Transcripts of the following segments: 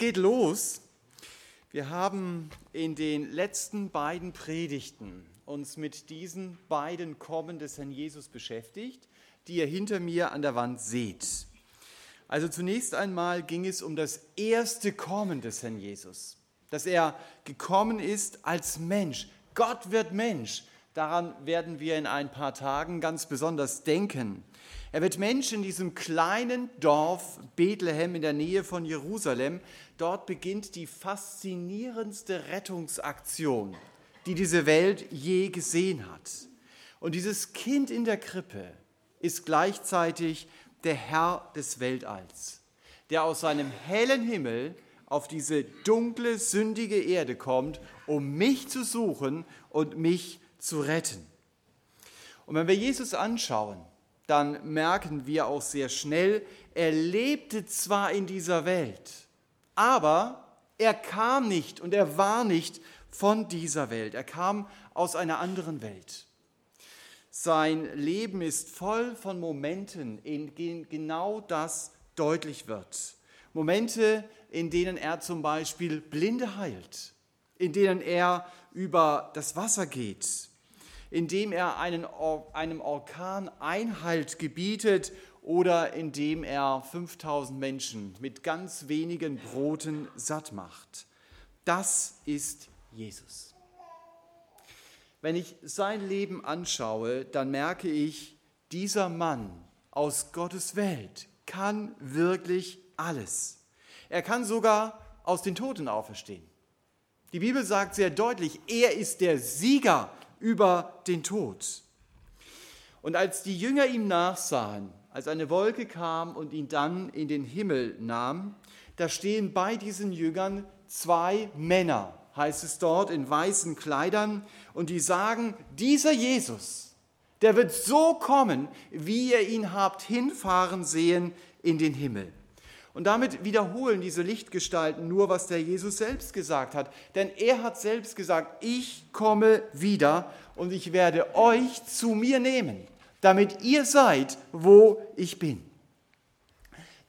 geht los. Wir haben in den letzten beiden Predigten uns mit diesen beiden Kommen des Herrn Jesus beschäftigt, die ihr hinter mir an der Wand seht. Also zunächst einmal ging es um das erste Kommen des Herrn Jesus, dass er gekommen ist als Mensch. Gott wird Mensch. Daran werden wir in ein paar Tagen ganz besonders denken. Er wird Mensch in diesem kleinen Dorf Bethlehem in der Nähe von Jerusalem. Dort beginnt die faszinierendste Rettungsaktion, die diese Welt je gesehen hat. Und dieses Kind in der Krippe ist gleichzeitig der Herr des Weltalls, der aus seinem hellen Himmel auf diese dunkle, sündige Erde kommt, um mich zu suchen und mich zu retten. Und wenn wir Jesus anschauen, dann merken wir auch sehr schnell, er lebte zwar in dieser Welt, aber er kam nicht und er war nicht von dieser Welt. Er kam aus einer anderen Welt. Sein Leben ist voll von Momenten, in denen genau das deutlich wird. Momente, in denen er zum Beispiel Blinde heilt, in denen er über das Wasser geht, indem er einen, einem Orkan Einhalt gebietet oder indem er 5000 Menschen mit ganz wenigen Broten satt macht. Das ist Jesus. Wenn ich sein Leben anschaue, dann merke ich, dieser Mann aus Gottes Welt kann wirklich alles. Er kann sogar aus den Toten auferstehen. Die Bibel sagt sehr deutlich, er ist der Sieger über den Tod. Und als die Jünger ihm nachsahen, als eine Wolke kam und ihn dann in den Himmel nahm, da stehen bei diesen Jüngern zwei Männer, heißt es dort, in weißen Kleidern, und die sagen, dieser Jesus, der wird so kommen, wie ihr ihn habt hinfahren sehen in den Himmel. Und damit wiederholen diese Lichtgestalten nur, was der Jesus selbst gesagt hat. Denn er hat selbst gesagt, ich komme wieder und ich werde euch zu mir nehmen, damit ihr seid, wo ich bin.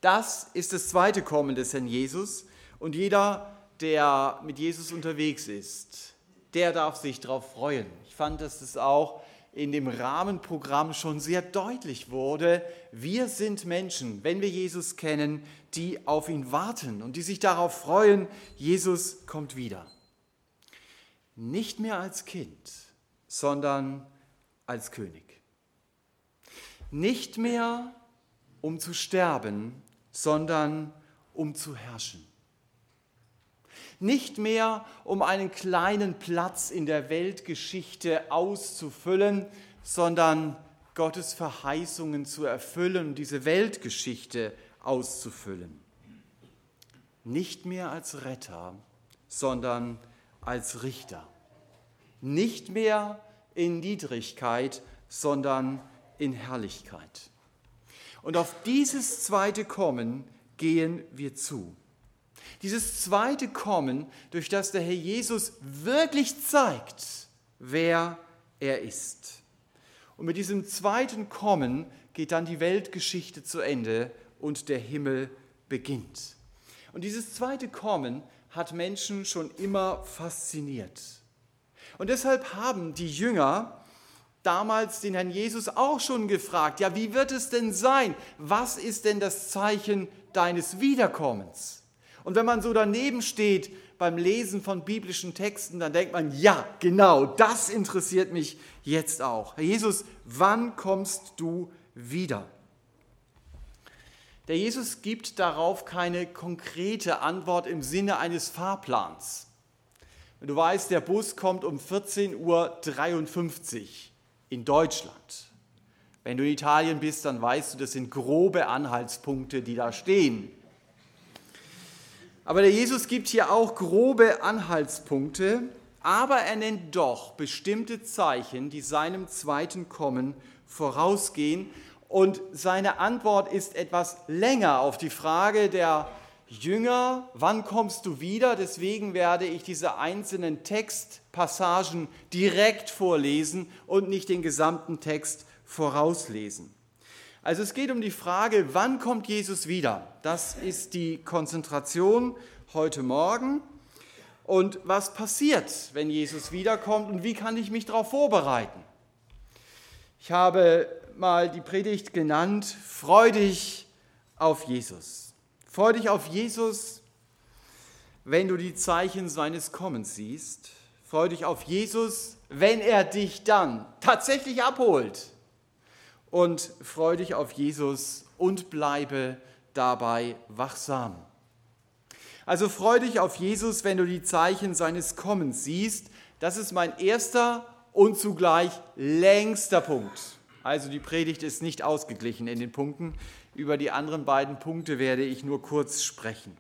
Das ist das zweite Kommen des Herrn Jesus. Und jeder, der mit Jesus unterwegs ist, der darf sich darauf freuen. Ich fand, dass es auch in dem Rahmenprogramm schon sehr deutlich wurde, wir sind Menschen, wenn wir Jesus kennen, die auf ihn warten und die sich darauf freuen, Jesus kommt wieder. Nicht mehr als Kind, sondern als König. Nicht mehr um zu sterben, sondern um zu herrschen. Nicht mehr um einen kleinen Platz in der Weltgeschichte auszufüllen, sondern Gottes Verheißungen zu erfüllen diese Weltgeschichte auszufüllen. Nicht mehr als Retter, sondern als Richter. Nicht mehr in Niedrigkeit, sondern in Herrlichkeit. Und auf dieses zweite Kommen gehen wir zu. Dieses zweite Kommen, durch das der Herr Jesus wirklich zeigt, wer er ist. Und mit diesem zweiten Kommen geht dann die Weltgeschichte zu Ende und der Himmel beginnt. Und dieses zweite Kommen hat Menschen schon immer fasziniert. Und deshalb haben die Jünger damals den Herrn Jesus auch schon gefragt, ja, wie wird es denn sein? Was ist denn das Zeichen deines Wiederkommens? Und wenn man so daneben steht beim Lesen von biblischen Texten, dann denkt man, ja, genau, das interessiert mich jetzt auch. Herr Jesus, wann kommst du wieder? Der Jesus gibt darauf keine konkrete Antwort im Sinne eines Fahrplans. Du weißt, der Bus kommt um 14.53 Uhr in Deutschland. Wenn du in Italien bist, dann weißt du, das sind grobe Anhaltspunkte, die da stehen. Aber der Jesus gibt hier auch grobe Anhaltspunkte, aber er nennt doch bestimmte Zeichen, die seinem zweiten Kommen vorausgehen. Und seine Antwort ist etwas länger auf die Frage der Jünger, wann kommst du wieder? Deswegen werde ich diese einzelnen Textpassagen direkt vorlesen und nicht den gesamten Text vorauslesen. Also es geht um die Frage, wann kommt Jesus wieder? Das ist die Konzentration heute Morgen. Und was passiert, wenn Jesus wiederkommt und wie kann ich mich darauf vorbereiten? Ich habe mal die Predigt genannt, freu dich auf Jesus. Freu dich auf Jesus, wenn du die Zeichen seines Kommens siehst. Freu dich auf Jesus, wenn er dich dann tatsächlich abholt. Und freu dich auf Jesus und bleibe dabei wachsam. Also freu dich auf Jesus, wenn du die Zeichen seines Kommens siehst. Das ist mein erster und zugleich längster Punkt. Also die Predigt ist nicht ausgeglichen in den Punkten. Über die anderen beiden Punkte werde ich nur kurz sprechen.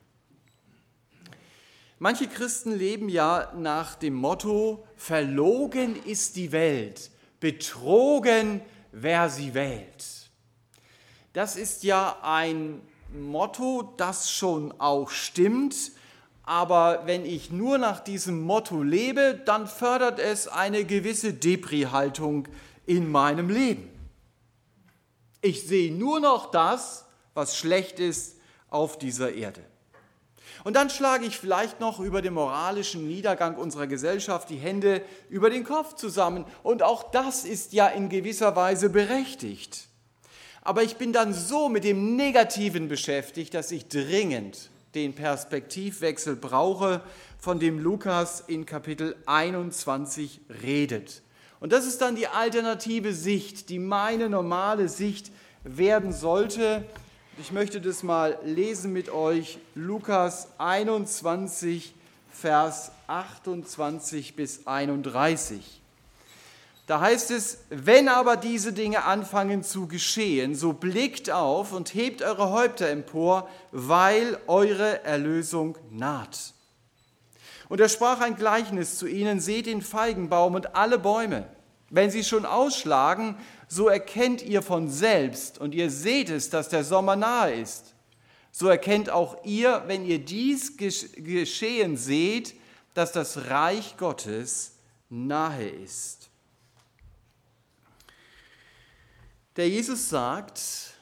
Manche Christen leben ja nach dem Motto, verlogen ist die Welt, betrogen, wer sie wählt. Das ist ja ein Motto, das schon auch stimmt, aber wenn ich nur nach diesem Motto lebe, dann fördert es eine gewisse Depri-Haltung in meinem Leben. Ich sehe nur noch das, was schlecht ist auf dieser Erde. Und dann schlage ich vielleicht noch über den moralischen Niedergang unserer Gesellschaft die Hände über den Kopf zusammen. Und auch das ist ja in gewisser Weise berechtigt. Aber ich bin dann so mit dem Negativen beschäftigt, dass ich dringend den Perspektivwechsel brauche, von dem Lukas in Kapitel 21 redet. Und das ist dann die alternative Sicht, die meine normale Sicht werden sollte. Ich möchte das mal lesen mit euch. Lukas 21, Vers 28 bis 31. Da heißt es, wenn aber diese Dinge anfangen zu geschehen, so blickt auf und hebt eure Häupter empor, weil eure Erlösung naht. Und er sprach ein Gleichnis zu ihnen, seht den Feigenbaum und alle Bäume. Wenn sie schon ausschlagen, so erkennt ihr von selbst und ihr seht es, dass der Sommer nahe ist. So erkennt auch ihr, wenn ihr dies geschehen seht, dass das Reich Gottes nahe ist. Der Jesus sagt,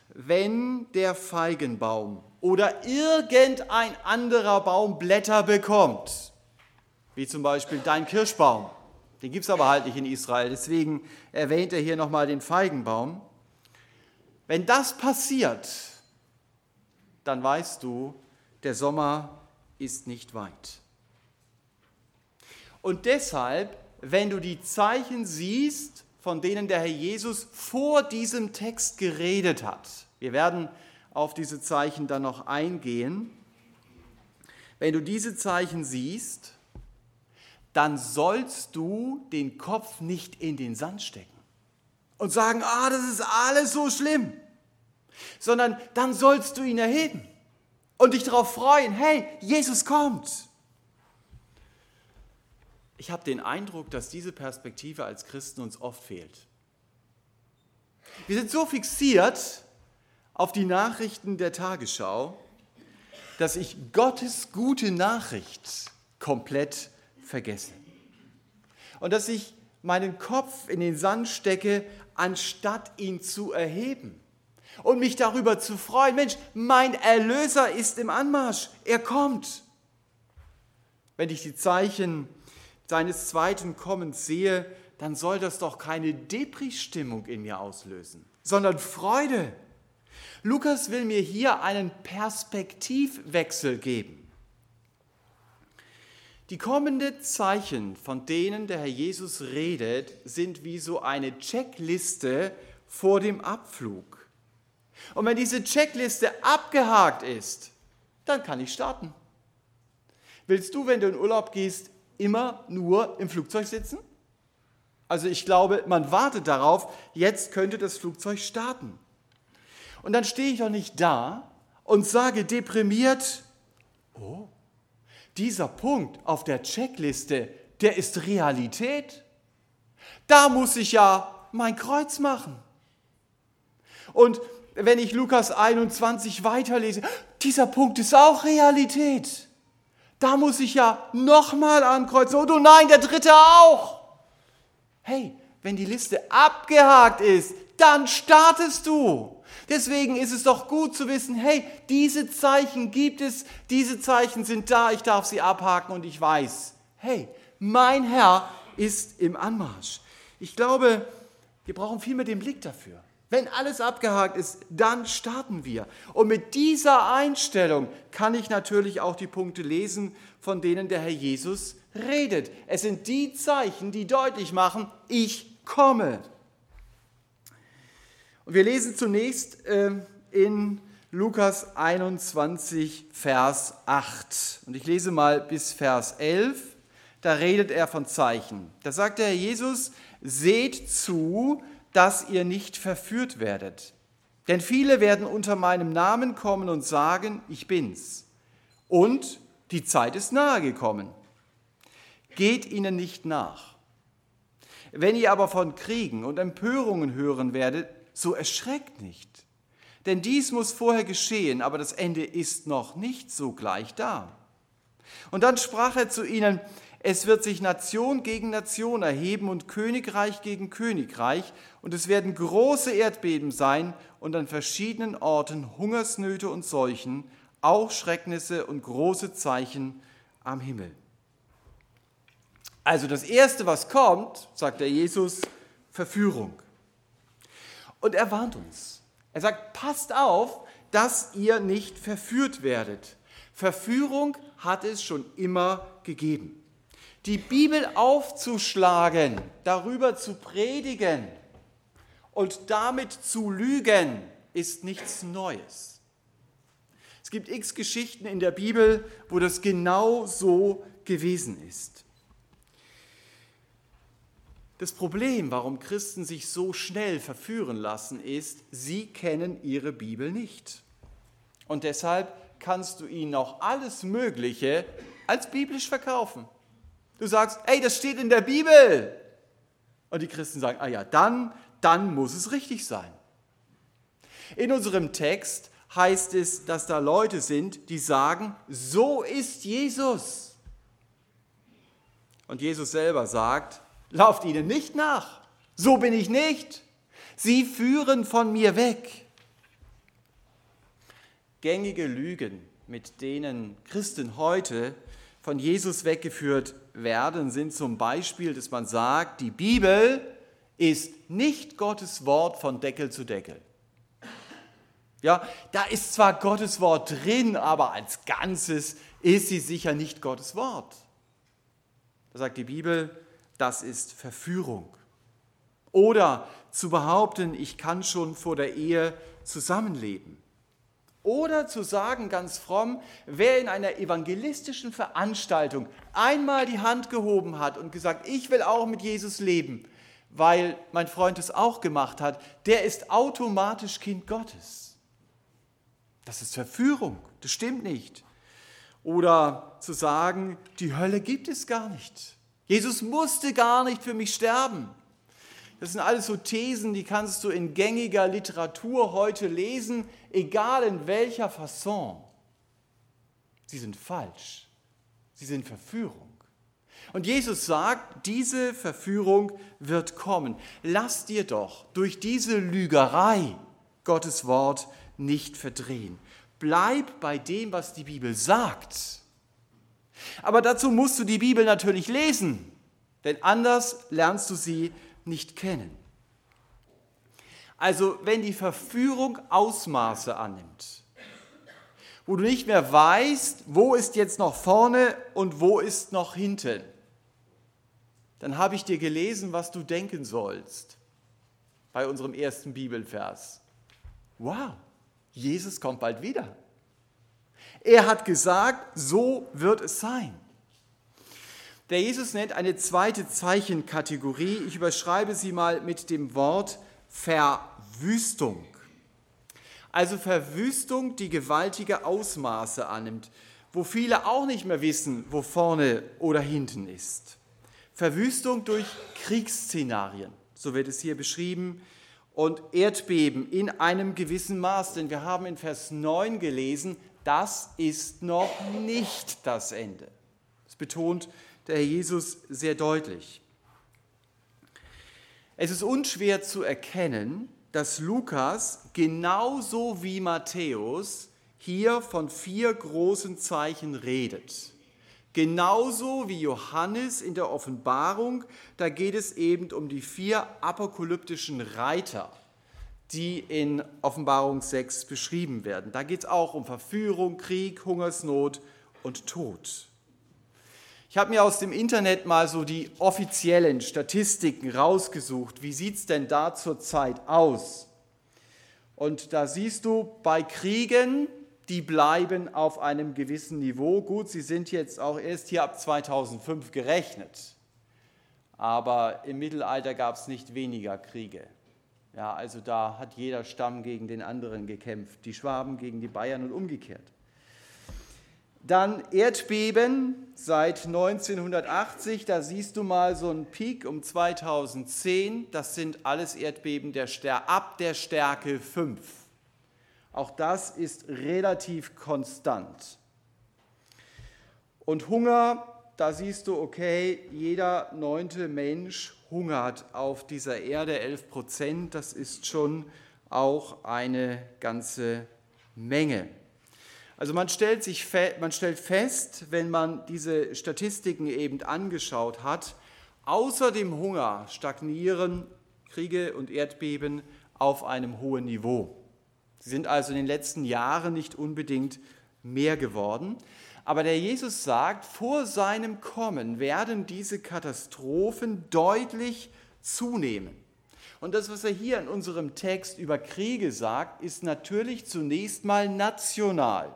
wenn der Feigenbaum oder irgendein anderer Baum Blätter bekommt, wie zum Beispiel dein Kirschbaum, den gibt es aber halt nicht in Israel, deswegen erwähnt er hier nochmal den Feigenbaum. Wenn das passiert, dann weißt du, der Sommer ist nicht weit. Und deshalb, wenn du die Zeichen siehst, von denen der Herr Jesus vor diesem Text geredet hat, wir werden auf diese Zeichen dann noch eingehen, wenn du diese Zeichen siehst, dann sollst du den Kopf nicht in den Sand stecken und sagen, ah, das ist alles so schlimm, sondern dann sollst du ihn erheben und dich darauf freuen, hey, Jesus kommt. Ich habe den Eindruck, dass diese Perspektive als Christen uns oft fehlt. Wir sind so fixiert auf die Nachrichten der Tagesschau, dass ich Gottes gute Nachricht komplett vergesse. Und dass ich meinen Kopf in den Sand stecke, anstatt ihn zu erheben und mich darüber zu freuen. Mensch, mein Erlöser ist im Anmarsch, er kommt. Wenn ich die Zeichen seines zweiten Kommens sehe, dann soll das doch keine Depri-Stimmung in mir auslösen, sondern Freude. Lukas will mir hier einen Perspektivwechsel geben. Die kommenden Zeichen, von denen der Herr Jesus redet, sind wie so eine Checkliste vor dem Abflug. Und wenn diese Checkliste abgehakt ist, dann kann ich starten. Willst du, wenn du in Urlaub gehst, immer nur im Flugzeug sitzen? Also ich glaube, man wartet darauf, jetzt könnte das Flugzeug starten. Und dann stehe ich doch nicht da und sage deprimiert, oh, dieser Punkt auf der Checkliste, der ist Realität. Da muss ich ja mein Kreuz machen. Und wenn ich Lukas 21 weiterlese, dieser Punkt ist auch Realität. Da muss ich ja nochmal ankreuzen. Und oh nein, der dritte auch. Hey, wenn die Liste abgehakt ist, dann startest du. Deswegen ist es doch gut zu wissen, hey, diese Zeichen gibt es, diese Zeichen sind da, ich darf sie abhaken und ich weiß, hey, mein Herr ist im Anmarsch. Ich glaube, wir brauchen viel mehr den Blick dafür. Wenn alles abgehakt ist, dann starten wir. Und mit dieser Einstellung kann ich natürlich auch die Punkte lesen, von denen der Herr Jesus redet. Es sind die Zeichen, die deutlich machen, ich komme. Und wir lesen zunächst äh, in Lukas 21, Vers 8. Und ich lese mal bis Vers 11. Da redet er von Zeichen. Da sagt der Herr Jesus, seht zu, dass ihr nicht verführt werdet. Denn viele werden unter meinem Namen kommen und sagen, ich bin's. Und die Zeit ist nahe gekommen. Geht ihnen nicht nach. Wenn ihr aber von Kriegen und Empörungen hören werdet, so erschreckt nicht. Denn dies muss vorher geschehen, aber das Ende ist noch nicht so gleich da. Und dann sprach er zu ihnen, es wird sich Nation gegen Nation erheben und Königreich gegen Königreich, und es werden große Erdbeben sein und an verschiedenen Orten Hungersnöte und Seuchen, auch Schrecknisse und große Zeichen am Himmel. Also das Erste, was kommt, sagt der Jesus, Verführung. Und er warnt uns. Er sagt, passt auf, dass ihr nicht verführt werdet. Verführung hat es schon immer gegeben die Bibel aufzuschlagen, darüber zu predigen und damit zu lügen, ist nichts Neues. Es gibt x Geschichten in der Bibel, wo das genau so gewesen ist. Das Problem, warum Christen sich so schnell verführen lassen, ist, sie kennen ihre Bibel nicht. Und deshalb kannst du ihnen auch alles Mögliche als biblisch verkaufen. Du sagst, ey, das steht in der Bibel. Und die Christen sagen, ah ja, dann, dann muss es richtig sein. In unserem Text heißt es, dass da Leute sind, die sagen, so ist Jesus. Und Jesus selber sagt, lauft ihnen nicht nach. So bin ich nicht. Sie führen von mir weg. Gängige Lügen, mit denen Christen heute von Jesus weggeführt werden, sind zum Beispiel, dass man sagt, die Bibel ist nicht Gottes Wort von Deckel zu Deckel. Ja, da ist zwar Gottes Wort drin, aber als Ganzes ist sie sicher nicht Gottes Wort. Da sagt die Bibel, das ist Verführung. Oder zu behaupten, ich kann schon vor der Ehe zusammenleben. Oder zu sagen ganz fromm, wer in einer evangelistischen Veranstaltung einmal die Hand gehoben hat und gesagt, ich will auch mit Jesus leben, weil mein Freund es auch gemacht hat, der ist automatisch Kind Gottes. Das ist Verführung, das stimmt nicht. Oder zu sagen, die Hölle gibt es gar nicht. Jesus musste gar nicht für mich sterben. Das sind alles so Thesen, die kannst du in gängiger Literatur heute lesen, egal in welcher Fasson. Sie sind falsch. Sie sind Verführung. Und Jesus sagt, diese Verführung wird kommen. Lass dir doch durch diese Lügerei Gottes Wort nicht verdrehen. Bleib bei dem, was die Bibel sagt. Aber dazu musst du die Bibel natürlich lesen, denn anders lernst du sie nicht kennen. Also wenn die Verführung Ausmaße annimmt, wo du nicht mehr weißt, wo ist jetzt noch vorne und wo ist noch hinten, dann habe ich dir gelesen, was du denken sollst bei unserem ersten Bibelvers. Wow, Jesus kommt bald wieder. Er hat gesagt, so wird es sein. Der Jesus nennt eine zweite Zeichenkategorie. Ich überschreibe sie mal mit dem Wort Verwüstung. Also Verwüstung, die gewaltige Ausmaße annimmt, wo viele auch nicht mehr wissen, wo vorne oder hinten ist. Verwüstung durch Kriegsszenarien, so wird es hier beschrieben, und Erdbeben in einem gewissen Maß, denn wir haben in Vers 9 gelesen, das ist noch nicht das Ende. Es betont der Herr Jesus sehr deutlich. Es ist unschwer zu erkennen, dass Lukas genauso wie Matthäus hier von vier großen Zeichen redet. Genauso wie Johannes in der Offenbarung, da geht es eben um die vier apokalyptischen Reiter, die in Offenbarung 6 beschrieben werden. Da geht es auch um Verführung, Krieg, Hungersnot und Tod. Ich habe mir aus dem Internet mal so die offiziellen Statistiken rausgesucht. Wie sieht es denn da zurzeit aus? Und da siehst du, bei Kriegen, die bleiben auf einem gewissen Niveau. Gut, sie sind jetzt auch erst hier ab 2005 gerechnet. Aber im Mittelalter gab es nicht weniger Kriege. Ja, also da hat jeder Stamm gegen den anderen gekämpft, die Schwaben gegen die Bayern und umgekehrt. Dann Erdbeben seit 1980, da siehst du mal so einen Peak um 2010. Das sind alles Erdbeben der ab der Stärke 5. Auch das ist relativ konstant. Und Hunger, da siehst du, okay, jeder neunte Mensch hungert auf dieser Erde, 11 Prozent, das ist schon auch eine ganze Menge. Also man stellt, sich, man stellt fest, wenn man diese Statistiken eben angeschaut hat, außer dem Hunger stagnieren Kriege und Erdbeben auf einem hohen Niveau. Sie sind also in den letzten Jahren nicht unbedingt mehr geworden. Aber der Jesus sagt, vor seinem Kommen werden diese Katastrophen deutlich zunehmen. Und das, was er hier in unserem Text über Kriege sagt, ist natürlich zunächst mal national.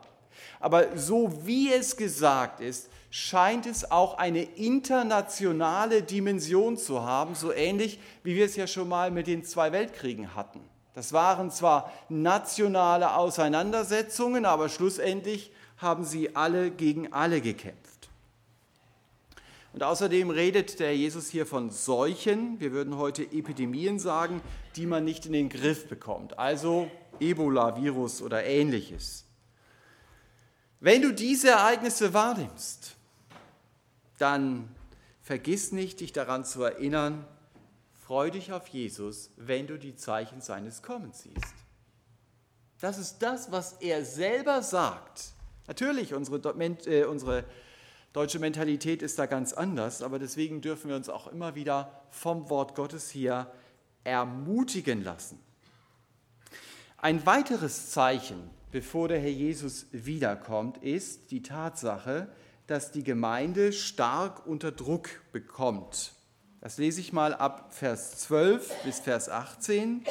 Aber so wie es gesagt ist, scheint es auch eine internationale Dimension zu haben, so ähnlich wie wir es ja schon mal mit den zwei Weltkriegen hatten. Das waren zwar nationale Auseinandersetzungen, aber schlussendlich haben sie alle gegen alle gekämpft. Und außerdem redet der Jesus hier von Seuchen, wir würden heute Epidemien sagen, die man nicht in den Griff bekommt, also Ebola-Virus oder ähnliches. Wenn du diese Ereignisse wahrnimmst, dann vergiss nicht, dich daran zu erinnern, freu dich auf Jesus, wenn du die Zeichen seines Kommens siehst. Das ist das, was er selber sagt. Natürlich, unsere, äh, unsere deutsche Mentalität ist da ganz anders, aber deswegen dürfen wir uns auch immer wieder vom Wort Gottes hier ermutigen lassen. Ein weiteres Zeichen bevor der Herr Jesus wiederkommt, ist die Tatsache, dass die Gemeinde stark unter Druck bekommt. Das lese ich mal ab Vers 12 bis Vers 18.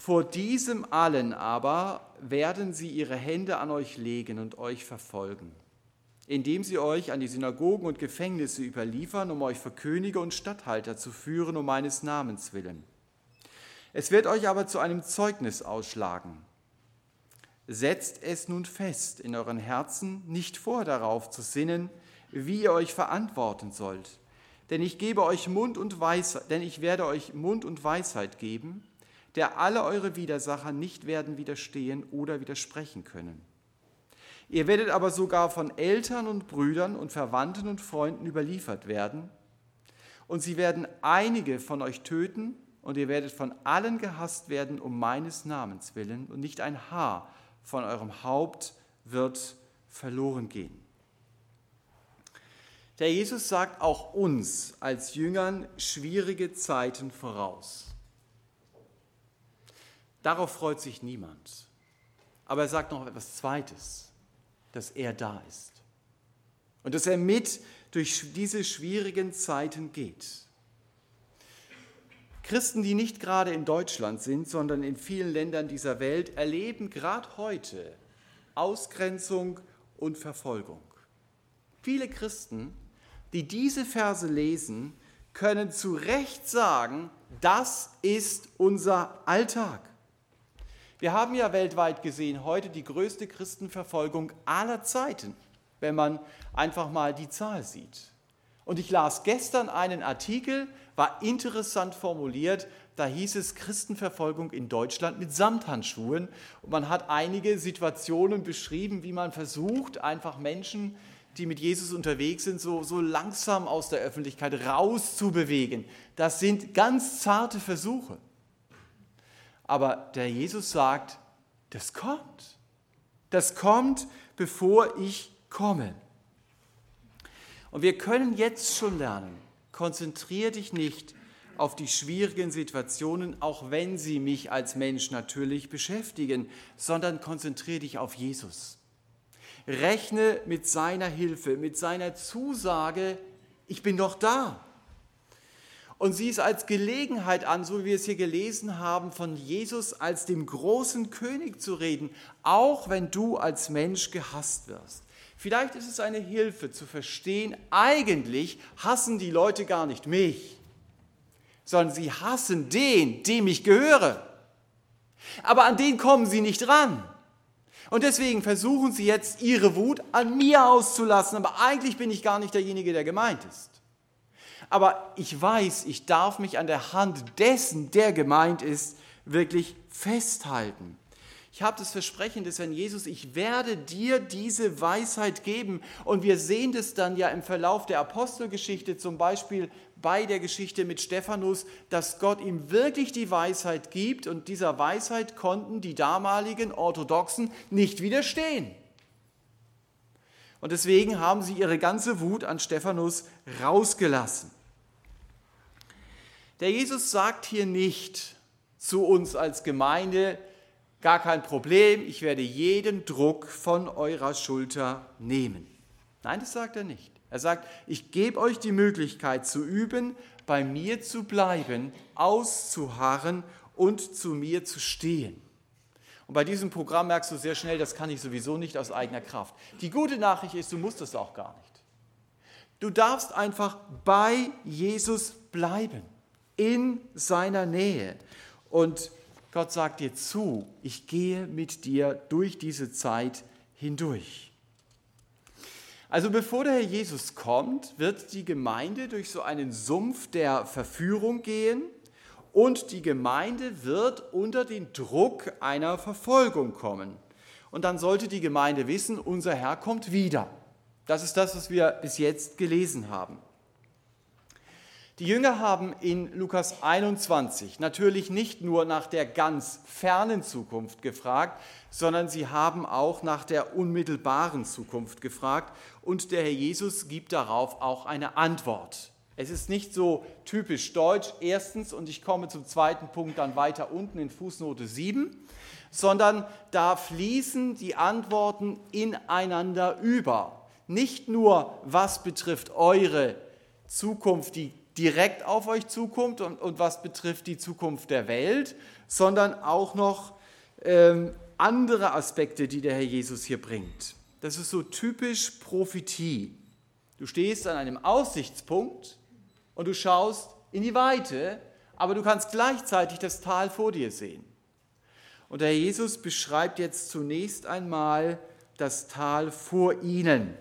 Vor diesem allen aber werden sie ihre Hände an euch legen und euch verfolgen, indem sie euch an die Synagogen und Gefängnisse überliefern, um euch für Könige und Statthalter zu führen, um meines Namens willen. Es wird euch aber zu einem Zeugnis ausschlagen. Setzt es nun fest in euren Herzen, nicht vor darauf zu sinnen, wie ihr euch verantworten sollt. Denn ich gebe euch Mund und Weisheit, denn ich werde euch Mund und Weisheit geben, der alle eure Widersacher nicht werden widerstehen oder widersprechen können. Ihr werdet aber sogar von Eltern und Brüdern und Verwandten und Freunden überliefert werden, und sie werden einige von euch töten, und ihr werdet von allen gehasst werden um meines Namens willen, und nicht ein Haar von eurem Haupt wird verloren gehen. Der Jesus sagt auch uns als Jüngern schwierige Zeiten voraus. Darauf freut sich niemand. Aber er sagt noch etwas Zweites, dass er da ist und dass er mit durch diese schwierigen Zeiten geht. Christen, die nicht gerade in Deutschland sind, sondern in vielen Ländern dieser Welt, erleben gerade heute Ausgrenzung und Verfolgung. Viele Christen, die diese Verse lesen, können zu Recht sagen, das ist unser Alltag. Wir haben ja weltweit gesehen heute die größte Christenverfolgung aller Zeiten, wenn man einfach mal die Zahl sieht. Und ich las gestern einen Artikel, war interessant formuliert. Da hieß es Christenverfolgung in Deutschland mit Samthandschuhen. Und man hat einige Situationen beschrieben, wie man versucht, einfach Menschen die mit Jesus unterwegs sind, so, so langsam aus der Öffentlichkeit rauszubewegen. Das sind ganz zarte Versuche. Aber der Jesus sagt, das kommt. Das kommt, bevor ich komme. Und wir können jetzt schon lernen, konzentriere dich nicht auf die schwierigen Situationen, auch wenn sie mich als Mensch natürlich beschäftigen, sondern konzentriere dich auf Jesus. Rechne mit seiner Hilfe, mit seiner Zusage, ich bin doch da. Und sieh es als Gelegenheit an, so wie wir es hier gelesen haben, von Jesus als dem großen König zu reden, auch wenn du als Mensch gehasst wirst. Vielleicht ist es eine Hilfe zu verstehen, eigentlich hassen die Leute gar nicht mich, sondern sie hassen den, dem ich gehöre. Aber an den kommen sie nicht ran. Und deswegen versuchen sie jetzt ihre Wut an mir auszulassen, aber eigentlich bin ich gar nicht derjenige, der gemeint ist. Aber ich weiß, ich darf mich an der Hand dessen, der gemeint ist, wirklich festhalten. Ich habe das Versprechen des Herrn Jesus, ich werde dir diese Weisheit geben. Und wir sehen das dann ja im Verlauf der Apostelgeschichte, zum Beispiel bei der Geschichte mit Stephanus, dass Gott ihm wirklich die Weisheit gibt und dieser Weisheit konnten die damaligen Orthodoxen nicht widerstehen. Und deswegen haben sie ihre ganze Wut an Stephanus rausgelassen. Der Jesus sagt hier nicht zu uns als Gemeinde, gar kein Problem, ich werde jeden Druck von eurer Schulter nehmen. Nein, das sagt er nicht. Er sagt, ich gebe euch die Möglichkeit zu üben, bei mir zu bleiben, auszuharren und zu mir zu stehen. Und bei diesem Programm merkst du sehr schnell, das kann ich sowieso nicht aus eigener Kraft. Die gute Nachricht ist, du musst es auch gar nicht. Du darfst einfach bei Jesus bleiben, in seiner Nähe. Und Gott sagt dir zu, ich gehe mit dir durch diese Zeit hindurch. Also bevor der Herr Jesus kommt, wird die Gemeinde durch so einen Sumpf der Verführung gehen und die Gemeinde wird unter den Druck einer Verfolgung kommen. Und dann sollte die Gemeinde wissen, unser Herr kommt wieder. Das ist das, was wir bis jetzt gelesen haben. Die Jünger haben in Lukas 21 natürlich nicht nur nach der ganz fernen Zukunft gefragt, sondern sie haben auch nach der unmittelbaren Zukunft gefragt und der Herr Jesus gibt darauf auch eine Antwort. Es ist nicht so typisch deutsch, erstens, und ich komme zum zweiten Punkt dann weiter unten in Fußnote 7, sondern da fließen die Antworten ineinander über. Nicht nur, was betrifft eure Zukunft, die direkt auf euch zukommt und, und was betrifft die Zukunft der Welt, sondern auch noch ähm, andere Aspekte, die der Herr Jesus hier bringt. Das ist so typisch Prophetie. Du stehst an einem Aussichtspunkt und du schaust in die Weite, aber du kannst gleichzeitig das Tal vor dir sehen. Und der Herr Jesus beschreibt jetzt zunächst einmal das Tal vor ihnen.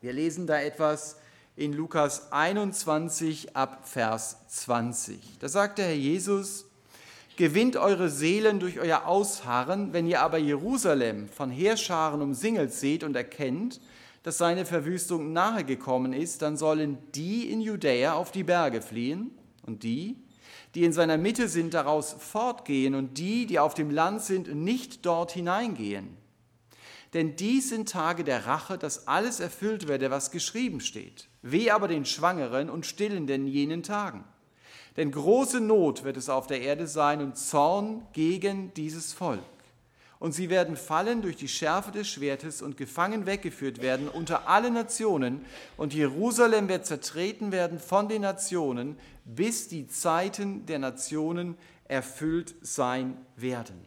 Wir lesen da etwas in Lukas 21 ab Vers 20. Da sagt der Herr Jesus, gewinnt eure Seelen durch euer Ausharren, wenn ihr aber Jerusalem von Heerscharen umsingelt seht und erkennt, dass seine Verwüstung nahe gekommen ist, dann sollen die in Judäa auf die Berge fliehen und die, die in seiner Mitte sind, daraus fortgehen und die, die auf dem Land sind, nicht dort hineingehen. Denn dies sind Tage der Rache, dass alles erfüllt werde, was geschrieben steht. Weh aber den Schwangeren und Stillenden jenen Tagen. Denn große Not wird es auf der Erde sein und Zorn gegen dieses Volk. Und sie werden fallen durch die Schärfe des Schwertes und gefangen weggeführt werden unter alle Nationen. Und Jerusalem wird zertreten werden von den Nationen, bis die Zeiten der Nationen erfüllt sein werden.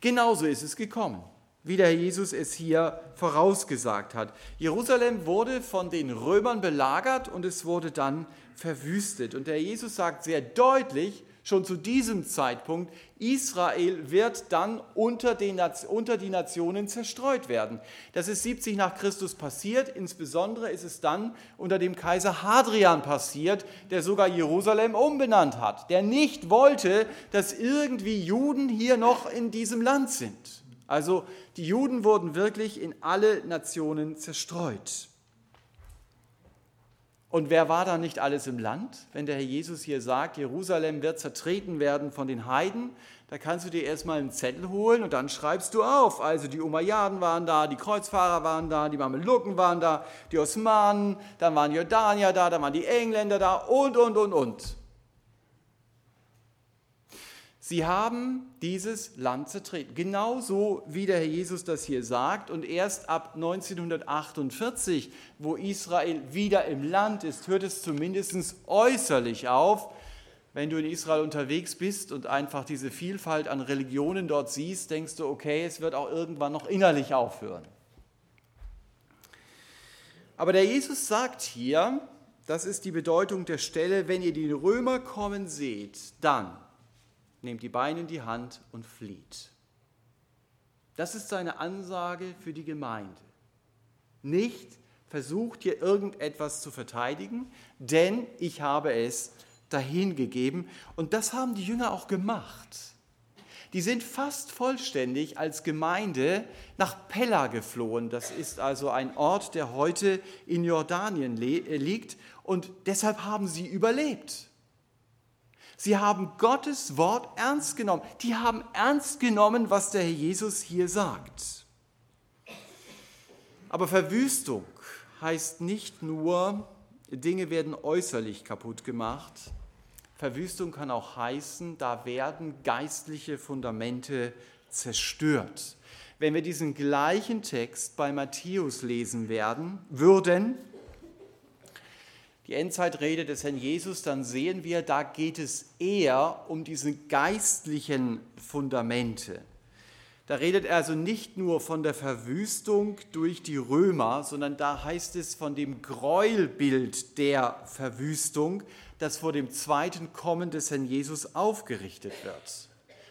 Genauso ist es gekommen wie der Jesus es hier vorausgesagt hat. Jerusalem wurde von den Römern belagert und es wurde dann verwüstet. Und der Jesus sagt sehr deutlich, schon zu diesem Zeitpunkt, Israel wird dann unter, den, unter die Nationen zerstreut werden. Das ist 70 nach Christus passiert, insbesondere ist es dann unter dem Kaiser Hadrian passiert, der sogar Jerusalem umbenannt hat, der nicht wollte, dass irgendwie Juden hier noch in diesem Land sind. Also die Juden wurden wirklich in alle Nationen zerstreut. Und wer war da nicht alles im Land? Wenn der Herr Jesus hier sagt, Jerusalem wird zertreten werden von den Heiden, da kannst du dir erstmal einen Zettel holen und dann schreibst du auf. Also die Umayyaden waren da, die Kreuzfahrer waren da, die Mamelucken waren da, die Osmanen, dann waren Jordanier da, dann waren die Engländer da und, und, und, und. Sie haben dieses Land zertreten. Genauso wie der Herr Jesus das hier sagt. Und erst ab 1948, wo Israel wieder im Land ist, hört es zumindest äußerlich auf. Wenn du in Israel unterwegs bist und einfach diese Vielfalt an Religionen dort siehst, denkst du, okay, es wird auch irgendwann noch innerlich aufhören. Aber der Jesus sagt hier, das ist die Bedeutung der Stelle, wenn ihr die Römer kommen seht, dann nehmt die Beine in die Hand und flieht. Das ist seine Ansage für die Gemeinde. Nicht versucht hier irgendetwas zu verteidigen, denn ich habe es dahingegeben. Und das haben die Jünger auch gemacht. Die sind fast vollständig als Gemeinde nach Pella geflohen. Das ist also ein Ort, der heute in Jordanien liegt. Und deshalb haben sie überlebt. Sie haben Gottes Wort ernst genommen. Die haben ernst genommen, was der Herr Jesus hier sagt. Aber Verwüstung heißt nicht nur, Dinge werden äußerlich kaputt gemacht. Verwüstung kann auch heißen, da werden geistliche Fundamente zerstört. Wenn wir diesen gleichen Text bei Matthäus lesen werden, würden, die Endzeitrede des Herrn Jesus, dann sehen wir, da geht es eher um diese geistlichen Fundamente. Da redet er also nicht nur von der Verwüstung durch die Römer, sondern da heißt es von dem Gräuelbild der Verwüstung, das vor dem zweiten Kommen des Herrn Jesus aufgerichtet wird.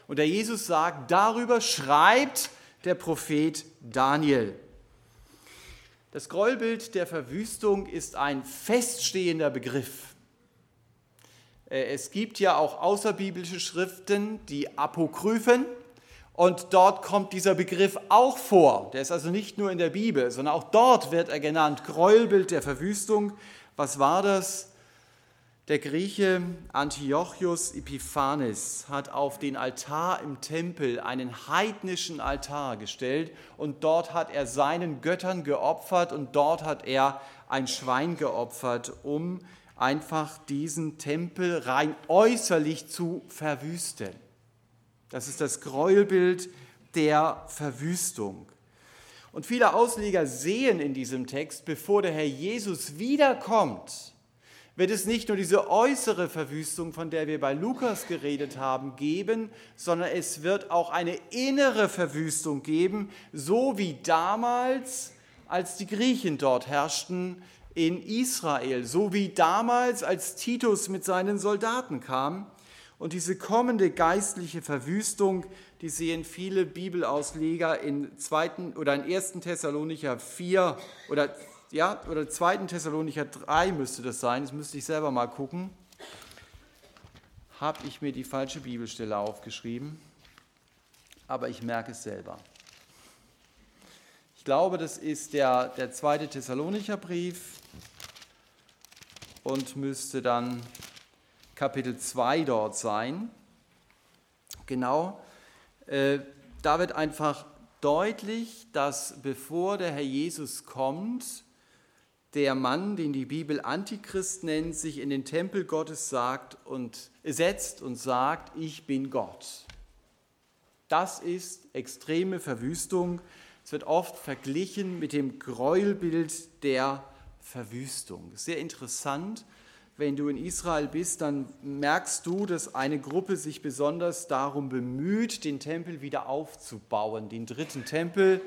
Und der Jesus sagt, darüber schreibt der Prophet Daniel. Das Gräuelbild der Verwüstung ist ein feststehender Begriff. Äh, es gibt ja auch außerbiblische Schriften, die Apokryphen, und dort kommt dieser Begriff auch vor. Der ist also nicht nur in der Bibel, sondern auch dort wird er genannt, Gräuelbild der Verwüstung. Was war das? Der Grieche Antiochus Epiphanes hat auf den Altar im Tempel einen heidnischen Altar gestellt und dort hat er seinen Göttern geopfert und dort hat er ein Schwein geopfert, um einfach diesen Tempel rein äußerlich zu verwüsten. Das ist das Gräuelbild der Verwüstung. Und viele Ausleger sehen in diesem Text, bevor der Herr Jesus wiederkommt, wird es nicht nur diese äußere Verwüstung, von der wir bei Lukas geredet haben, geben, sondern es wird auch eine innere Verwüstung geben, so wie damals, als die Griechen dort herrschten in Israel, so wie damals, als Titus mit seinen Soldaten kam. Und diese kommende geistliche Verwüstung, die sehen viele Bibelausleger in zweiten oder in 1. Thessalonicher 4 oder ja, oder 2. Thessalonicher 3 müsste das sein, das müsste ich selber mal gucken. Habe ich mir die falsche Bibelstelle aufgeschrieben, aber ich merke es selber. Ich glaube, das ist der, der 2. Thessalonicher Brief und müsste dann Kapitel 2 dort sein. Genau, äh, da wird einfach deutlich, dass bevor der Herr Jesus kommt, der Mann, den die Bibel Antichrist nennt, sich in den Tempel Gottes sagt und setzt und sagt, ich bin Gott. Das ist extreme Verwüstung. Es wird oft verglichen mit dem Gräuelbild der Verwüstung. Sehr interessant. Wenn du in Israel bist, dann merkst du, dass eine Gruppe sich besonders darum bemüht, den Tempel wieder aufzubauen, den dritten Tempel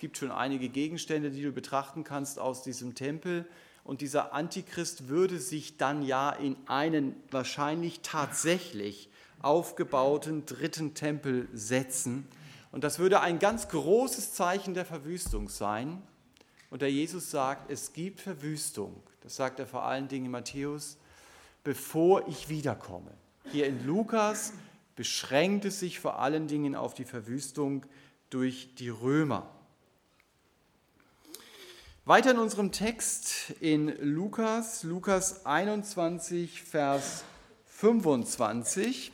gibt schon einige Gegenstände, die du betrachten kannst aus diesem Tempel. Und dieser Antichrist würde sich dann ja in einen wahrscheinlich tatsächlich aufgebauten dritten Tempel setzen. Und das würde ein ganz großes Zeichen der Verwüstung sein. Und der Jesus sagt, es gibt Verwüstung. Das sagt er vor allen Dingen in Matthäus, bevor ich wiederkomme. Hier in Lukas beschränkt es sich vor allen Dingen auf die Verwüstung durch die Römer. Weiter in unserem Text in Lukas, Lukas 21, Vers 25.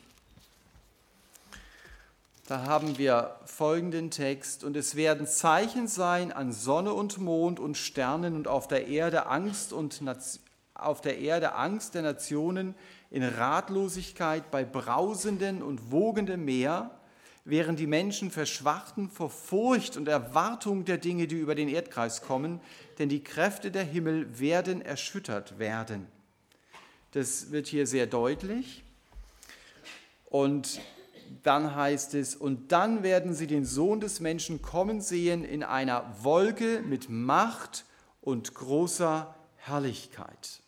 Da haben wir folgenden Text. Und es werden Zeichen sein an Sonne und Mond und Sternen und auf der Erde Angst und auf der Erde Angst der Nationen in Ratlosigkeit bei brausendem und wogendem Meer, während die Menschen verschwachten vor Furcht und Erwartung der Dinge, die über den Erdkreis kommen, denn die Kräfte der Himmel werden erschüttert werden. Das wird hier sehr deutlich. Und dann heißt es, und dann werden sie den Sohn des Menschen kommen sehen in einer Wolke mit Macht und großer Herrlichkeit.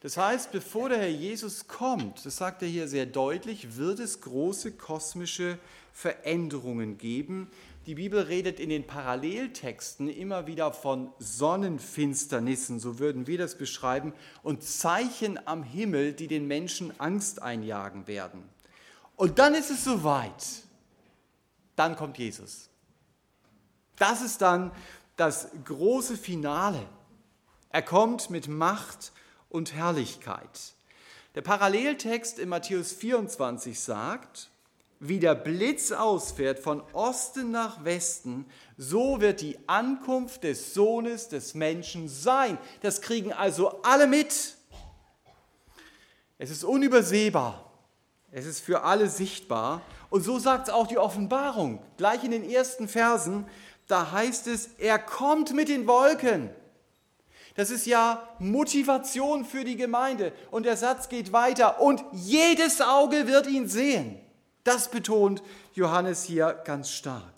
Das heißt, bevor der Herr Jesus kommt, das sagt er hier sehr deutlich, wird es große kosmische Veränderungen geben. Die Bibel redet in den Paralleltexten immer wieder von Sonnenfinsternissen, so würden wir das beschreiben, und Zeichen am Himmel, die den Menschen Angst einjagen werden. Und dann ist es soweit. Dann kommt Jesus. Das ist dann das große Finale. Er kommt mit Macht und Herrlichkeit. Der Paralleltext in Matthäus 24 sagt, wie der Blitz ausfährt von Osten nach Westen, so wird die Ankunft des Sohnes des Menschen sein. Das kriegen also alle mit. Es ist unübersehbar. Es ist für alle sichtbar. Und so sagt es auch die Offenbarung. Gleich in den ersten Versen, da heißt es, er kommt mit den Wolken. Das ist ja Motivation für die Gemeinde. Und der Satz geht weiter. Und jedes Auge wird ihn sehen. Das betont Johannes hier ganz stark.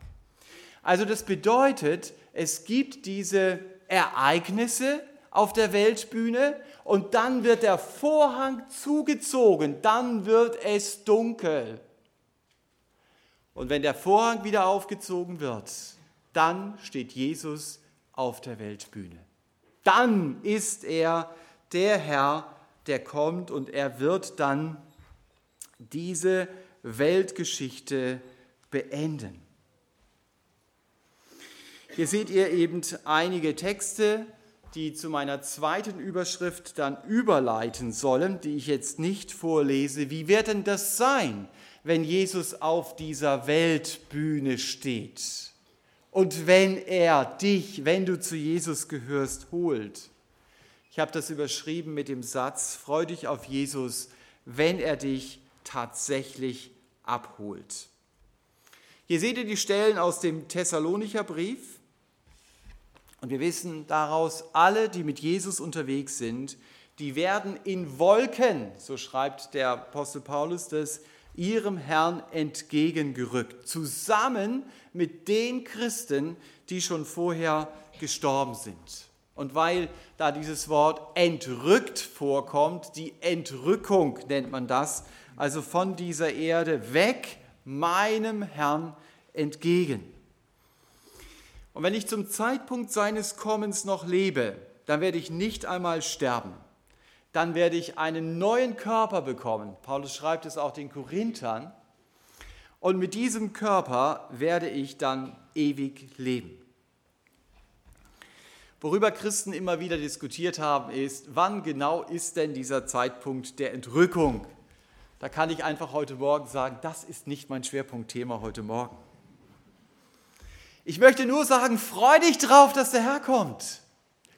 Also das bedeutet, es gibt diese Ereignisse auf der Weltbühne und dann wird der Vorhang zugezogen, dann wird es dunkel. Und wenn der Vorhang wieder aufgezogen wird, dann steht Jesus auf der Weltbühne. Dann ist er der Herr, der kommt und er wird dann diese Weltgeschichte beenden. Hier seht ihr eben einige Texte, die zu meiner zweiten Überschrift dann überleiten sollen, die ich jetzt nicht vorlese. Wie wird denn das sein, wenn Jesus auf dieser Weltbühne steht und wenn er dich, wenn du zu Jesus gehörst, holt? Ich habe das überschrieben mit dem Satz, freu dich auf Jesus, wenn er dich tatsächlich abholt. Hier seht ihr die Stellen aus dem Thessalonicher Brief. Und wir wissen daraus, alle, die mit Jesus unterwegs sind, die werden in Wolken, so schreibt der Apostel Paulus das, ihrem Herrn entgegengerückt, zusammen mit den Christen, die schon vorher gestorben sind. Und weil da dieses Wort entrückt vorkommt, die Entrückung nennt man das, also von dieser Erde weg meinem Herrn entgegen. Und wenn ich zum Zeitpunkt seines Kommens noch lebe, dann werde ich nicht einmal sterben. Dann werde ich einen neuen Körper bekommen. Paulus schreibt es auch den Korinthern. Und mit diesem Körper werde ich dann ewig leben. Worüber Christen immer wieder diskutiert haben, ist, wann genau ist denn dieser Zeitpunkt der Entrückung? Da kann ich einfach heute Morgen sagen, das ist nicht mein Schwerpunktthema heute Morgen. Ich möchte nur sagen, freu dich drauf, dass der Herr kommt.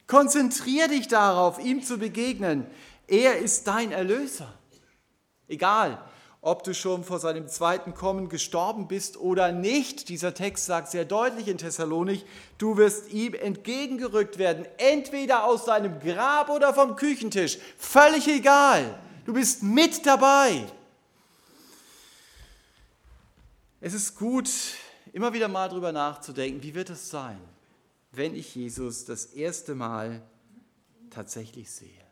Konzentrier dich darauf, ihm zu begegnen. Er ist dein Erlöser. Egal, ob du schon vor seinem zweiten Kommen gestorben bist oder nicht. Dieser Text sagt sehr deutlich in Thessalonik, du wirst ihm entgegengerückt werden, entweder aus deinem Grab oder vom Küchentisch. Völlig egal. Du bist mit dabei. Es ist gut, immer wieder mal darüber nachzudenken, wie wird es sein, wenn ich Jesus das erste Mal tatsächlich sehe.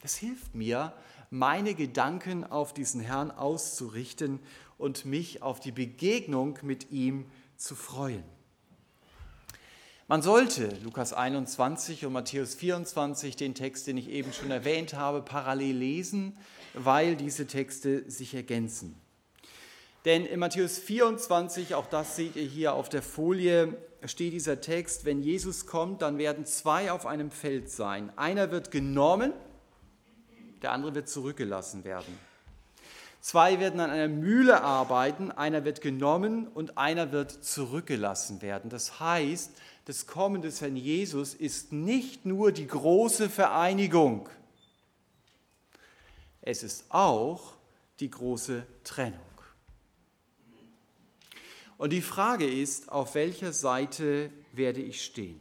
Das hilft mir, meine Gedanken auf diesen Herrn auszurichten und mich auf die Begegnung mit ihm zu freuen. Man sollte Lukas 21 und Matthäus 24, den Text, den ich eben schon erwähnt habe, parallel lesen, weil diese Texte sich ergänzen. Denn in Matthäus 24, auch das seht ihr hier auf der Folie, steht dieser Text, wenn Jesus kommt, dann werden zwei auf einem Feld sein. Einer wird genommen, der andere wird zurückgelassen werden. Zwei werden an einer Mühle arbeiten, einer wird genommen und einer wird zurückgelassen werden. Das heißt, das Kommen des Herrn Jesus ist nicht nur die große Vereinigung, es ist auch die große Trennung. Und die Frage ist, auf welcher Seite werde ich stehen?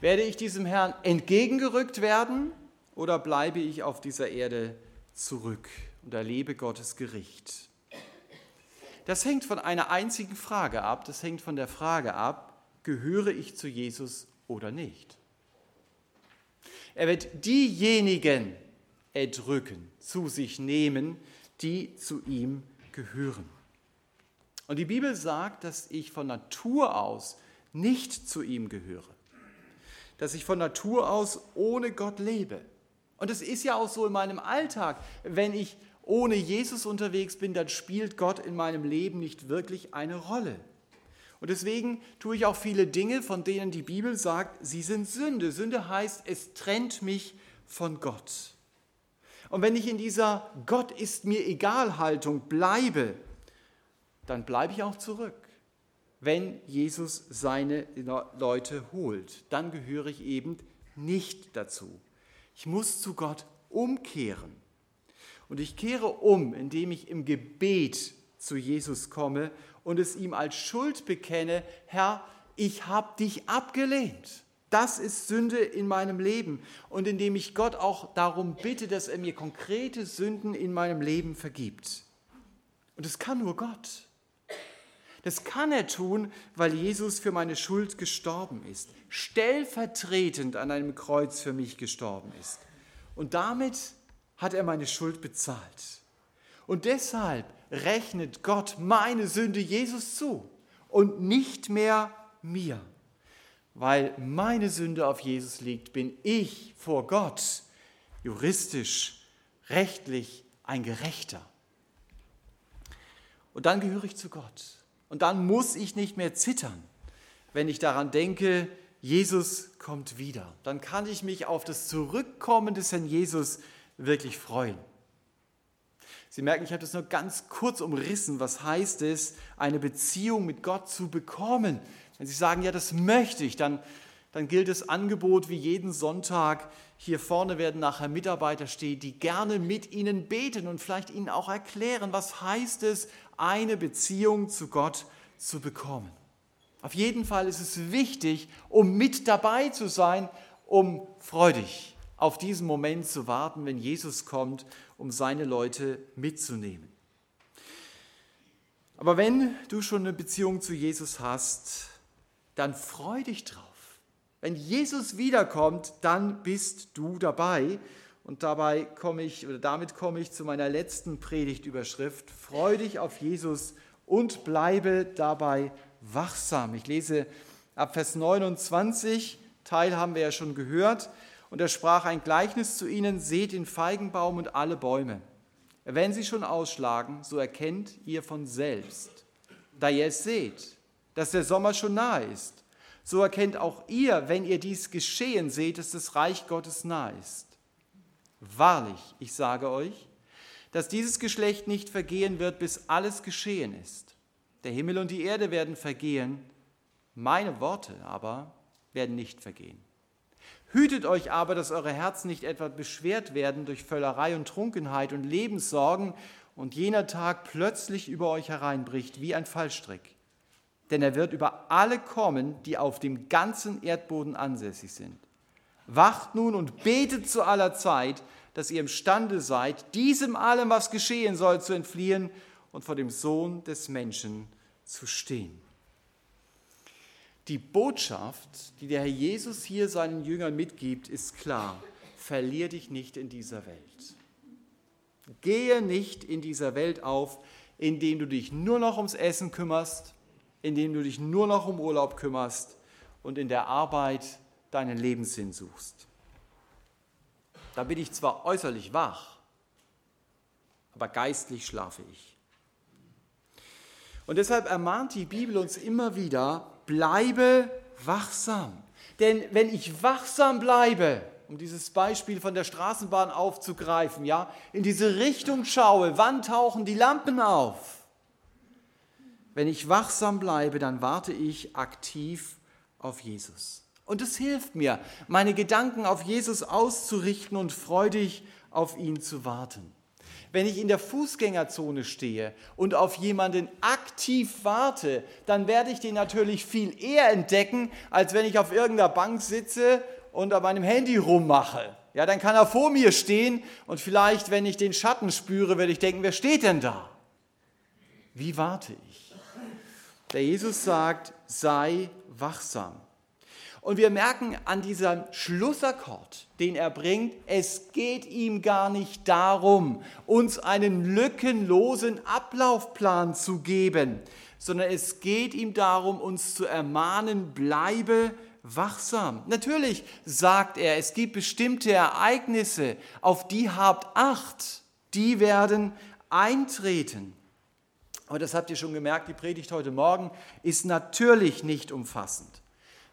Werde ich diesem Herrn entgegengerückt werden oder bleibe ich auf dieser Erde zurück und erlebe Gottes Gericht? Das hängt von einer einzigen Frage ab, das hängt von der Frage ab, gehöre ich zu Jesus oder nicht? Er wird diejenigen erdrücken, zu sich nehmen, die zu ihm gehören. Und die Bibel sagt, dass ich von Natur aus nicht zu ihm gehöre, dass ich von Natur aus ohne Gott lebe. Und es ist ja auch so in meinem Alltag, wenn ich ohne Jesus unterwegs bin, dann spielt Gott in meinem Leben nicht wirklich eine Rolle. Und deswegen tue ich auch viele Dinge, von denen die Bibel sagt, sie sind Sünde. Sünde heißt, es trennt mich von Gott. Und wenn ich in dieser Gott ist mir egal Haltung bleibe, dann bleibe ich auch zurück. Wenn Jesus seine Leute holt, dann gehöre ich eben nicht dazu. Ich muss zu Gott umkehren. Und ich kehre um, indem ich im Gebet zu Jesus komme und es ihm als Schuld bekenne, Herr, ich habe dich abgelehnt. Das ist Sünde in meinem Leben. Und indem ich Gott auch darum bitte, dass er mir konkrete Sünden in meinem Leben vergibt. Und das kann nur Gott. Das kann er tun, weil Jesus für meine Schuld gestorben ist, stellvertretend an einem Kreuz für mich gestorben ist. Und damit hat er meine Schuld bezahlt. Und deshalb rechnet Gott meine Sünde Jesus zu und nicht mehr mir weil meine Sünde auf Jesus liegt, bin ich vor Gott juristisch, rechtlich ein Gerechter. Und dann gehöre ich zu Gott. Und dann muss ich nicht mehr zittern, wenn ich daran denke, Jesus kommt wieder. Dann kann ich mich auf das Zurückkommen des Herrn Jesus wirklich freuen. Sie merken, ich habe das nur ganz kurz umrissen. Was heißt es, eine Beziehung mit Gott zu bekommen? Wenn Sie sagen, ja, das möchte ich, dann, dann gilt das Angebot wie jeden Sonntag. Hier vorne werden nachher Mitarbeiter stehen, die gerne mit Ihnen beten und vielleicht Ihnen auch erklären, was heißt es, eine Beziehung zu Gott zu bekommen. Auf jeden Fall ist es wichtig, um mit dabei zu sein, um freudig auf diesen Moment zu warten, wenn Jesus kommt, um seine Leute mitzunehmen. Aber wenn du schon eine Beziehung zu Jesus hast, dann freu dich drauf. Wenn Jesus wiederkommt, dann bist du dabei. Und dabei komme ich, oder damit komme ich zu meiner letzten Predigtüberschrift. Freu dich auf Jesus und bleibe dabei wachsam. Ich lese ab Vers 29, Teil haben wir ja schon gehört. Und er sprach ein Gleichnis zu ihnen, seht den Feigenbaum und alle Bäume. Wenn sie schon ausschlagen, so erkennt ihr von selbst, da ihr es seht dass der Sommer schon nahe ist. So erkennt auch ihr, wenn ihr dies geschehen seht, dass das Reich Gottes nahe ist. Wahrlich, ich sage euch, dass dieses Geschlecht nicht vergehen wird, bis alles geschehen ist. Der Himmel und die Erde werden vergehen, meine Worte aber werden nicht vergehen. Hütet euch aber, dass eure Herzen nicht etwa beschwert werden durch Völlerei und Trunkenheit und Lebenssorgen und jener Tag plötzlich über euch hereinbricht wie ein Fallstrick denn er wird über alle kommen, die auf dem ganzen Erdboden ansässig sind. Wacht nun und betet zu aller Zeit, dass ihr imstande seid, diesem allem, was geschehen soll, zu entfliehen und vor dem Sohn des Menschen zu stehen. Die Botschaft, die der Herr Jesus hier seinen Jüngern mitgibt, ist klar. Verlier dich nicht in dieser Welt. Gehe nicht in dieser Welt auf, indem du dich nur noch ums Essen kümmerst, indem du dich nur noch um Urlaub kümmerst und in der Arbeit deinen Lebenssinn suchst. Da bin ich zwar äußerlich wach, aber geistlich schlafe ich. Und deshalb ermahnt die Bibel uns immer wieder, bleibe wachsam. Denn wenn ich wachsam bleibe, um dieses Beispiel von der Straßenbahn aufzugreifen, ja, in diese Richtung schaue, wann tauchen die Lampen auf? Wenn ich wachsam bleibe, dann warte ich aktiv auf Jesus. Und es hilft mir, meine Gedanken auf Jesus auszurichten und freudig auf ihn zu warten. Wenn ich in der Fußgängerzone stehe und auf jemanden aktiv warte, dann werde ich den natürlich viel eher entdecken, als wenn ich auf irgendeiner Bank sitze und an meinem Handy rummache. Ja, dann kann er vor mir stehen und vielleicht, wenn ich den Schatten spüre, werde ich denken, wer steht denn da? Wie warte ich? Der Jesus sagt, sei wachsam. Und wir merken an diesem Schlussakkord, den er bringt, es geht ihm gar nicht darum, uns einen lückenlosen Ablaufplan zu geben, sondern es geht ihm darum, uns zu ermahnen, bleibe wachsam. Natürlich sagt er, es gibt bestimmte Ereignisse, auf die habt Acht, die werden eintreten. Aber das habt ihr schon gemerkt, die Predigt heute Morgen ist natürlich nicht umfassend.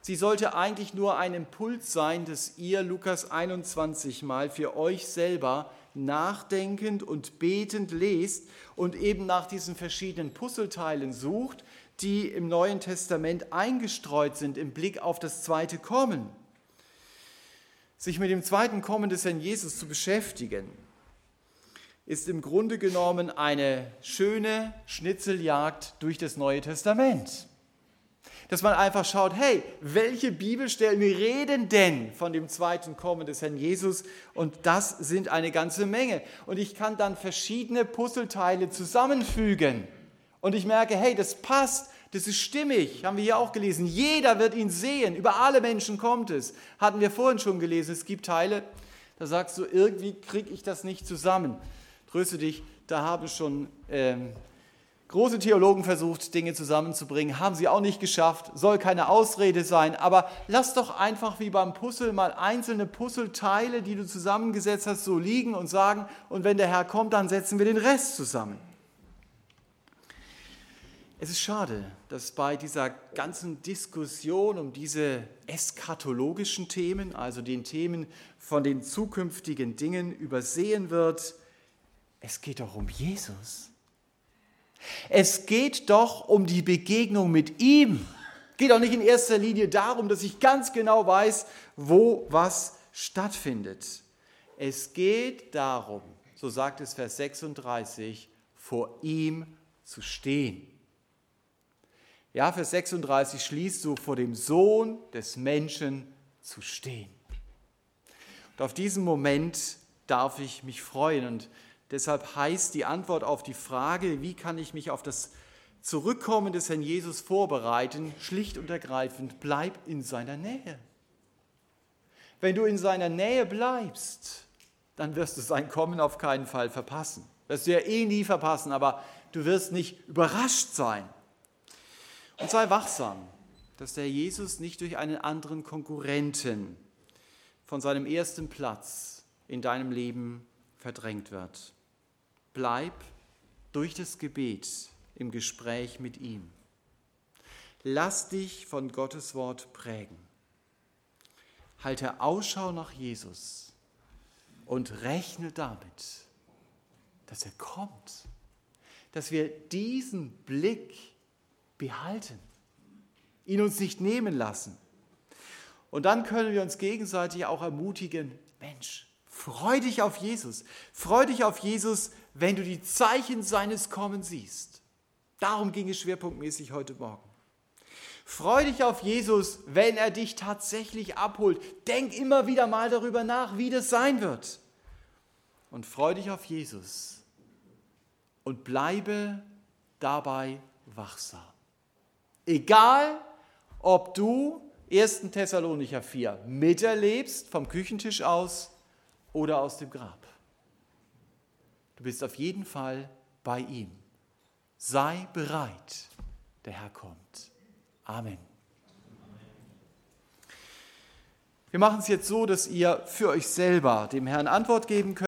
Sie sollte eigentlich nur ein Impuls sein, dass ihr Lukas 21 mal für euch selber nachdenkend und betend lest und eben nach diesen verschiedenen Puzzleteilen sucht, die im Neuen Testament eingestreut sind im Blick auf das zweite Kommen. Sich mit dem zweiten Kommen des Herrn Jesus zu beschäftigen, ist im Grunde genommen eine schöne Schnitzeljagd durch das Neue Testament dass man einfach schaut, hey, welche Bibelstellen reden denn von dem zweiten Kommen des Herrn Jesus? Und das sind eine ganze Menge. Und ich kann dann verschiedene Puzzleteile zusammenfügen. Und ich merke, hey, das passt, das ist stimmig, haben wir hier auch gelesen. Jeder wird ihn sehen, über alle Menschen kommt es. Hatten wir vorhin schon gelesen, es gibt Teile, da sagst du, irgendwie kriege ich das nicht zusammen. Tröste dich, da habe ich schon ähm, Große Theologen versucht, Dinge zusammenzubringen, haben sie auch nicht geschafft, soll keine Ausrede sein, aber lass doch einfach wie beim Puzzle mal einzelne Puzzleteile, die du zusammengesetzt hast, so liegen und sagen, und wenn der Herr kommt, dann setzen wir den Rest zusammen. Es ist schade, dass bei dieser ganzen Diskussion um diese eskatologischen Themen, also den Themen von den zukünftigen Dingen, übersehen wird, es geht doch um Jesus. Es geht doch um die Begegnung mit ihm. Es geht auch nicht in erster Linie darum, dass ich ganz genau weiß, wo was stattfindet. Es geht darum, so sagt es Vers 36, vor ihm zu stehen. Ja, Vers 36 schließt so vor dem Sohn des Menschen zu stehen. Und auf diesen Moment darf ich mich freuen und Deshalb heißt die Antwort auf die Frage, wie kann ich mich auf das Zurückkommen des Herrn Jesus vorbereiten, schlicht und ergreifend, bleib in seiner Nähe. Wenn du in seiner Nähe bleibst, dann wirst du sein Kommen auf keinen Fall verpassen. Wirst du ja eh nie verpassen, aber du wirst nicht überrascht sein. Und sei wachsam, dass der Jesus nicht durch einen anderen Konkurrenten von seinem ersten Platz in deinem Leben verdrängt wird. Bleib durch das Gebet im Gespräch mit ihm. Lass dich von Gottes Wort prägen. Halte Ausschau nach Jesus und rechne damit, dass er kommt, dass wir diesen Blick behalten, ihn uns nicht nehmen lassen. Und dann können wir uns gegenseitig auch ermutigen, Mensch, freu dich auf Jesus, freu dich auf Jesus, wenn du die Zeichen seines Kommens siehst. Darum ging es schwerpunktmäßig heute Morgen. Freu dich auf Jesus, wenn er dich tatsächlich abholt. Denk immer wieder mal darüber nach, wie das sein wird. Und freu dich auf Jesus und bleibe dabei wachsam. Egal, ob du 1. Thessalonicher 4 miterlebst vom Küchentisch aus oder aus dem Grab. Du bist auf jeden Fall bei ihm. Sei bereit, der Herr kommt. Amen. Wir machen es jetzt so, dass ihr für euch selber dem Herrn Antwort geben könnt.